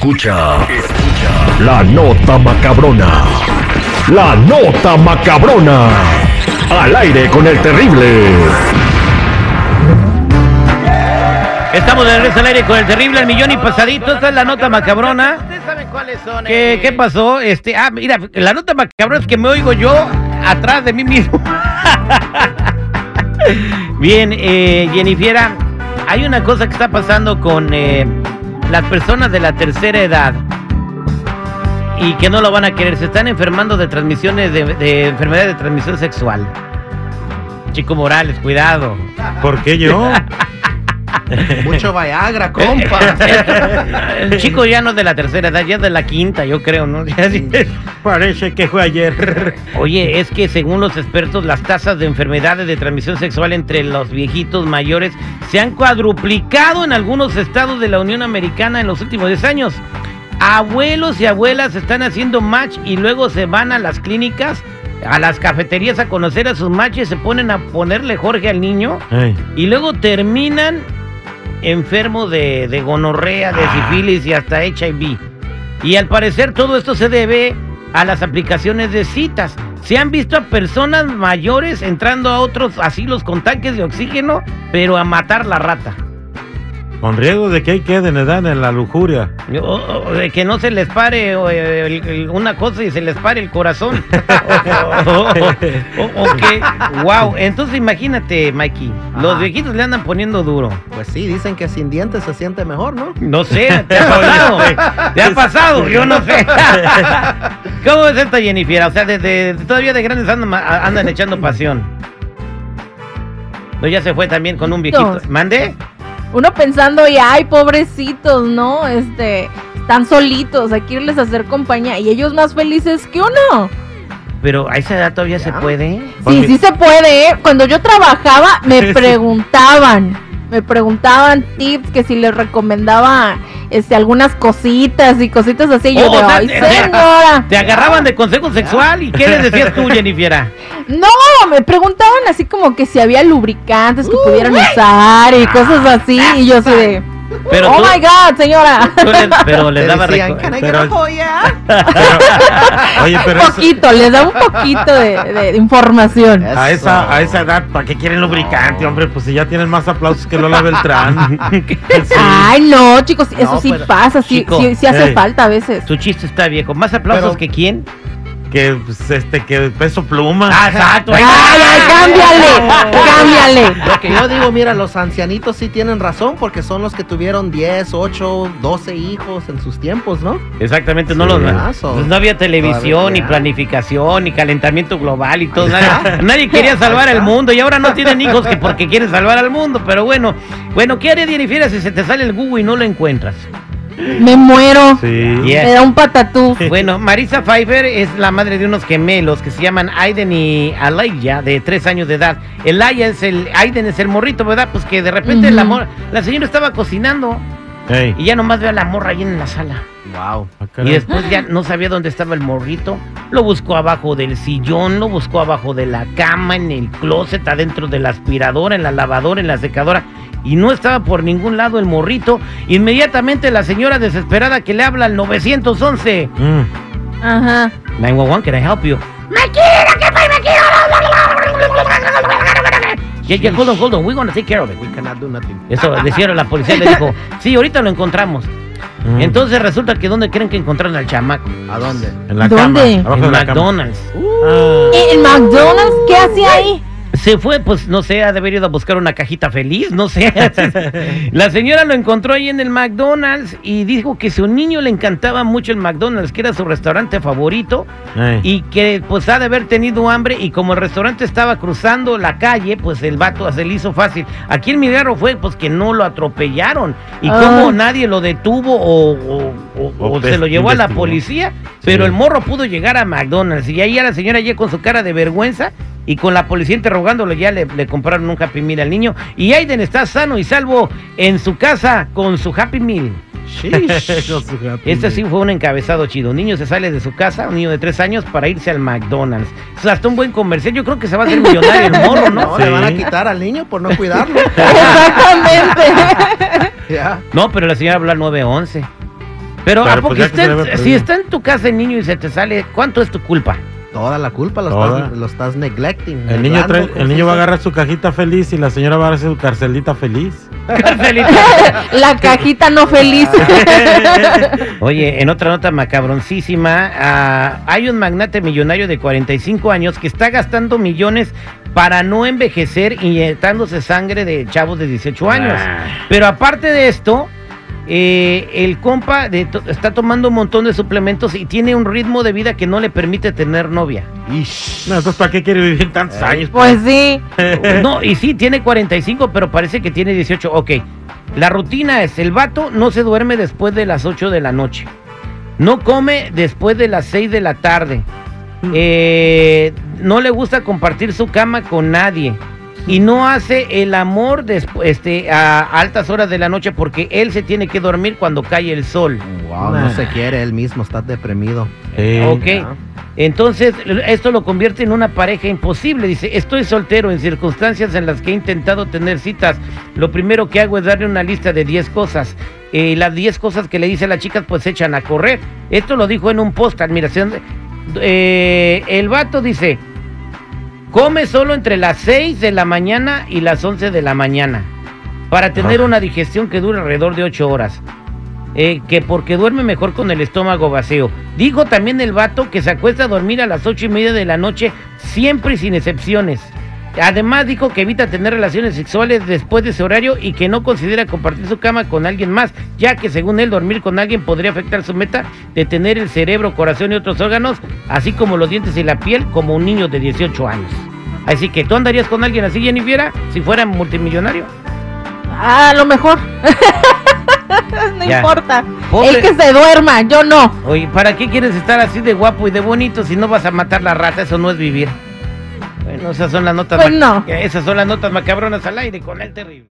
Escucha, escucha la nota macabrona. La nota macabrona. Al aire con el terrible. Estamos de regreso al aire con el terrible el millón y pasadito. Esta es la nota macabrona. ¿Ustedes saben cuáles son? ¿Qué, eh? qué pasó? Este, ah, mira, la nota macabrona es que me oigo yo atrás de mí mismo. Bien, eh, Jennifiera, hay una cosa que está pasando con eh, las personas de la tercera edad y que no lo van a querer. Se están enfermando de transmisiones de, de enfermedades de transmisión sexual. Chico Morales, cuidado. ¿Por qué yo? Mucho Viagra, compa. El chico ya no es de la tercera edad, ya es de la quinta, yo creo, ¿no? Parece que fue ayer. Oye, es que según los expertos, las tasas de enfermedades de transmisión sexual entre los viejitos mayores se han cuadruplicado en algunos estados de la Unión Americana en los últimos 10 años. Abuelos y abuelas están haciendo match y luego se van a las clínicas, a las cafeterías a conocer a sus matches, se ponen a ponerle Jorge al niño y luego terminan enfermos de, de gonorrea, de sífilis y hasta HIV. Y al parecer todo esto se debe a las aplicaciones de citas. Se han visto a personas mayores entrando a otros asilos con tanques de oxígeno, pero a matar la rata. Con riesgo de que ahí queden, edad en la lujuria. O- o- de que no se les pare o, eh, el- el- una cosa y se les pare el corazón. o, o- o- o que, wow. Entonces imagínate, Mikey, los viejitos le andan poniendo duro. Pues sí, dicen que sin dientes se siente mejor, ¿no? No sé, ¿te ha pasado? ¿Te ha pasado? Yo no sé. ¿Cómo es esta Jennifer? O sea, desde todavía de grandes andan, andan echando pasión. No, ya se fue también con un viejito. ¿Mande? Uno pensando, y ay, pobrecitos, ¿no? Este, están solitos, hay que irles a hacer compañía. Y ellos más felices que uno. Pero a esa edad todavía se puede. Sí, sí se puede, ¿eh? Cuando yo trabajaba, me preguntaban, me preguntaban tips, que si les recomendaba este, algunas cositas y cositas así. Yo Oh, de, o sea, ay, te- señora. Te agarraban de consejo sexual y ¿qué les decías tú, Jennifer? No, me preguntaban así como que si había lubricantes que pudieran usar y cosas así. Y yo así de, Pero oh tú, my god, señora. les- pero les Te daba decían, reco- "Can I get pero- a joya?" Oye, pero un eso- poquito, les da un poquito de, de información. a esa, a esa edad, ¿para qué quieren lubricante, hombre? Pues si ya tienen más aplausos que Lola Beltrán. Sí. Ay, no, chicos, eso No, sí pero- pasa, sí, Chico, sí, sí hace ey. falta a veces. Tu chiste está viejo. ¿Más aplausos Pero- que quién? Que, pues, este, que peso pluma. Ah, exacto. Ay, ay, cámbiale, cámbiale. Lo que yo digo, mira, los ancianitos sí tienen razón porque son los que tuvieron 10, 8, 12 hijos en sus tiempos, ¿no? Exactamente, no, Sí. los, so- pues no había televisión, ni planificación, ni calentamiento global y todo. Nadie, nadie quería salvar el mundo y ahora no tienen hijos que porque quieren salvar al mundo. Pero bueno, bueno, ¿qué haría Jennifer si se te sale el Google y no lo encuentras? Me muero. Sí. Yeah. Me da un patatú. Bueno, Marisa Pfeiffer es la madre de unos gemelos que se llaman Aiden y Alaya, de tres años de edad. Elaya es el, Aiden es el morrito, ¿verdad? Pues que de repente la, mor- la señora estaba cocinando y ya nomás ve a la morra ahí en la sala. Wow. Ah, Y caray. después ya no sabía dónde estaba el morrito. Lo buscó abajo del sillón, lo buscó abajo de la cama, en el closet, adentro de la aspiradora, en la lavadora, en la secadora. Y no estaba por ningún lado el morrito. Inmediatamente la señora desesperada que le habla al 911. Mm. Ajá. 911, can I help you? Yeah, yeah, hold on, hold on, we're gonna take care of it. We cannot do nothing. Eso decía la policía, le dijo, sí, ahorita lo encontramos. Mm. Entonces resulta que ¿dónde creen que encontraron al chamaco? ¿A dónde? En la ¿Dónde? cama. En. McDonald's. ¿Y ¿En McDonald's? ¿Qué hace ahí? Se fue, pues no sé, ha de haber ido a buscar una cajita feliz, no sé. La señora lo encontró ahí en el McDonald's y dijo que su niño le encantaba mucho el McDonald's, que era su restaurante favorito y que pues ha de haber tenido hambre y como el restaurante estaba cruzando la calle, pues el vato se le hizo fácil. Aquí el milagro fue pues que no lo atropellaron y Ah. como nadie lo detuvo o, o- o- O o se lo llevó a la policía, pero el morro pudo llegar a McDonald's y ahí a la señora ya con su cara de vergüenza y con la policía interrogándolo ya le, le compraron un Happy Meal al niño y Aiden está sano y salvo en su casa con su Happy Meal. Este sí fue un encabezado chido. Un niño se sale de su casa, un niño de tres años, para irse al McDonald's. Hasta un buen comercial. Yo creo que se va a hacer millonario el morro, No, ¿no? le Sí. van a quitar al niño por no cuidarlo. Exactamente. Ya. No, pero la señora habló al 911. Pero, Pero, ¿a poco pues, ya que está se en- debe si está en tu casa el niño y se te sale, ¿cuánto es tu culpa? Toda la culpa lo, Toda. Estás, lo estás neglecting. El niño, neglando, trae- ¿cómo el niño va a agarrar su cajita feliz y la señora va a agarrar su carcelita feliz. La cajita no feliz. Oye, en otra nota macabroncísima, ah, hay un magnate millonario de 45 años que está gastando millones para no envejecer inyectándose sangre de chavos de 18 años. Pero aparte de esto, eh, el compa de to- está tomando un montón de suplementos y tiene un ritmo de vida que no le permite tener novia. Ish. No, entonces, ¿para qué quiere vivir tantos años? Pues sí. No, y sí, tiene 45, pero parece que tiene 18. Ok, la rutina es, el vato no se duerme después de las 8 de la noche. No come después de las 6 de la tarde. Eh, no le gusta compartir su cama con nadie. Y no hace el amor despu- este, a altas horas de la noche porque él se tiene que dormir cuando cae el sol. Wow, no se quiere él mismo, está deprimido. Sí. Ok. Entonces, esto lo convierte en una pareja imposible. Dice, estoy soltero en circunstancias en las que he intentado tener citas. Lo primero que hago es darle una lista de 10 cosas. Eh, las 10 cosas que le dice a las chicas, pues se echan a correr. Esto lo dijo en un post, admiración. Eh, el vato dice, come solo entre las 6 de la mañana y las 11 de la mañana. Para tener una digestión que dure alrededor de 8 horas. Eh, que porque duerme mejor con el estómago vacío. Dijo también el vato que se acuesta a dormir a las ocho y media de la noche, siempre y sin excepciones. Además dijo que evita tener relaciones sexuales después de ese horario y que no considera compartir su cama con alguien más, ya que según él dormir con alguien podría afectar su meta de tener el cerebro, corazón y otros órganos, así como los dientes y la piel, como un niño de 18 años. Así que tú andarías con alguien así, Jennifer, si fuera multimillonario. A lo mejor. no Ya. importa. Pobre- El que se duerma, yo no. Oye, ¿para qué quieres estar así de guapo y de bonito si no vas a matar la rata? Eso no es vivir. Bueno, esas son las notas. Pues no. Esas son las notas macabronas al aire con el terrible.